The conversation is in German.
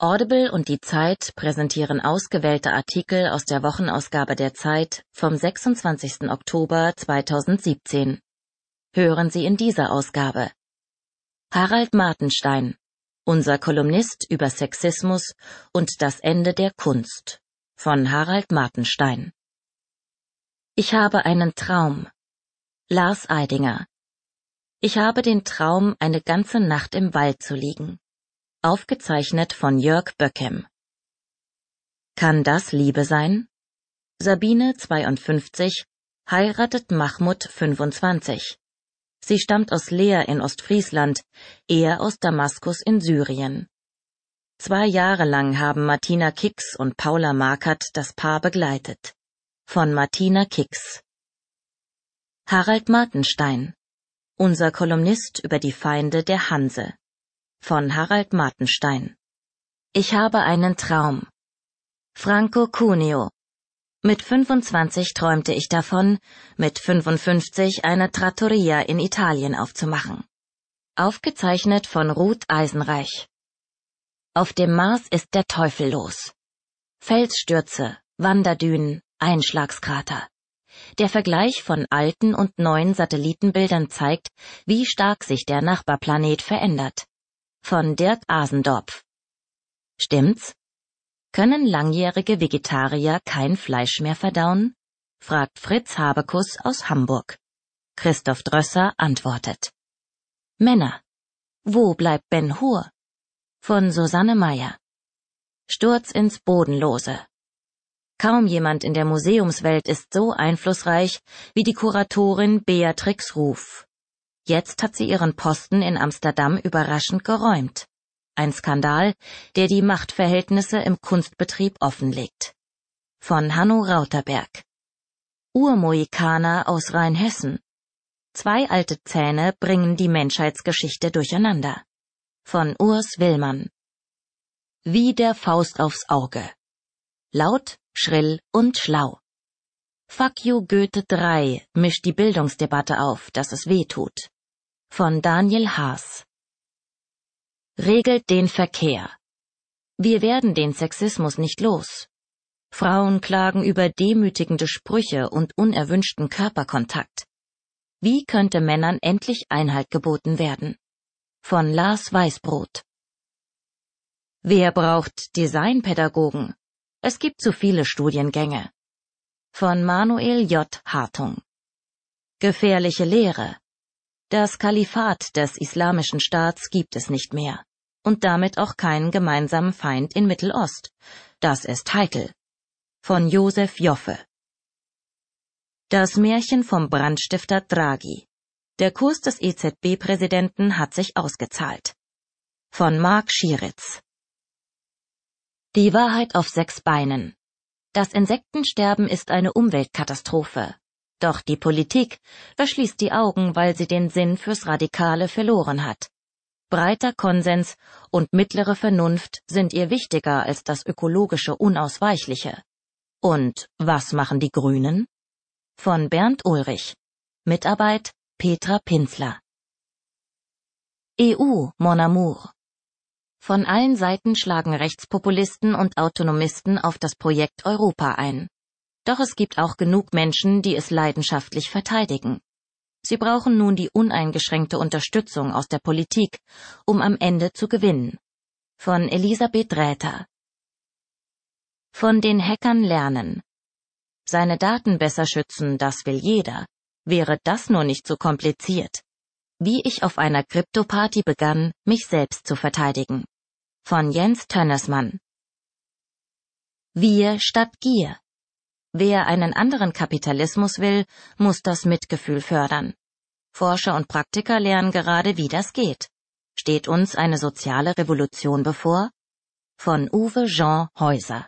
Audible und die Zeit präsentieren ausgewählte Artikel aus der Wochenausgabe der Zeit vom 26. Oktober 2017. Hören Sie in dieser Ausgabe. Harald Martenstein, unser Kolumnist über Sexismus und das Ende der Kunst von Harald Martenstein. Ich habe einen Traum. Lars Eidinger. Ich habe den Traum, eine ganze Nacht im Wald zu liegen. Aufgezeichnet von Jörg Böckem. Kann das Liebe sein? Sabine 52 heiratet Mahmud 25. Sie stammt aus Leer in Ostfriesland, er aus Damaskus in Syrien. Zwei Jahre lang haben Martina Kicks und Paula Markert das Paar begleitet. Von Martina Kicks. Harald Martenstein. Unser Kolumnist über die Feinde der Hanse von Harald Martenstein. Ich habe einen Traum. Franco Cuneo. Mit 25 träumte ich davon, mit 55 eine Trattoria in Italien aufzumachen. Aufgezeichnet von Ruth Eisenreich. Auf dem Mars ist der Teufel los. Felsstürze, Wanderdünen, Einschlagskrater. Der Vergleich von alten und neuen Satellitenbildern zeigt, wie stark sich der Nachbarplanet verändert von Dirk Asendorf. Stimmt's? Können langjährige Vegetarier kein Fleisch mehr verdauen? fragt Fritz Habekus aus Hamburg. Christoph Drösser antwortet. Männer. Wo bleibt Ben Hur? Von Susanne Meyer. Sturz ins Bodenlose. Kaum jemand in der Museumswelt ist so einflussreich wie die Kuratorin Beatrix Ruf. Jetzt hat sie ihren Posten in Amsterdam überraschend geräumt. Ein Skandal, der die Machtverhältnisse im Kunstbetrieb offenlegt. Von Hanno Rauterberg. Urmoikaner aus Rheinhessen. Zwei alte Zähne bringen die Menschheitsgeschichte durcheinander. Von Urs Willmann. Wie der Faust aufs Auge. Laut, schrill und schlau. Fuck you Goethe 3 mischt die Bildungsdebatte auf, dass es weh tut von Daniel Haas. Regelt den Verkehr. Wir werden den Sexismus nicht los. Frauen klagen über demütigende Sprüche und unerwünschten Körperkontakt. Wie könnte Männern endlich Einhalt geboten werden? Von Lars Weißbrot. Wer braucht Designpädagogen? Es gibt zu viele Studiengänge. Von Manuel J. Hartung. Gefährliche Lehre. Das Kalifat des Islamischen Staats gibt es nicht mehr und damit auch keinen gemeinsamen Feind in Mittelost. Das ist heikel. Von Josef Joffe. Das Märchen vom Brandstifter Draghi. Der Kurs des EZB-Präsidenten hat sich ausgezahlt. Von Mark Schieritz. Die Wahrheit auf sechs Beinen. Das Insektensterben ist eine Umweltkatastrophe. Doch die Politik verschließt die Augen, weil sie den Sinn fürs Radikale verloren hat. Breiter Konsens und mittlere Vernunft sind ihr wichtiger als das ökologische Unausweichliche. Und was machen die Grünen? Von Bernd Ulrich. Mitarbeit Petra Pinzler. EU, Mon Amour. Von allen Seiten schlagen Rechtspopulisten und Autonomisten auf das Projekt Europa ein. Doch es gibt auch genug Menschen, die es leidenschaftlich verteidigen. Sie brauchen nun die uneingeschränkte Unterstützung aus der Politik, um am Ende zu gewinnen. Von Elisabeth Räther. Von den Hackern lernen. Seine Daten besser schützen, das will jeder. Wäre das nur nicht so kompliziert. Wie ich auf einer Kryptoparty begann, mich selbst zu verteidigen. Von Jens Tönnesmann. Wir statt Gier. Wer einen anderen Kapitalismus will, muss das Mitgefühl fördern. Forscher und Praktiker lernen gerade, wie das geht. Steht uns eine soziale Revolution bevor? Von Uwe Jean Häuser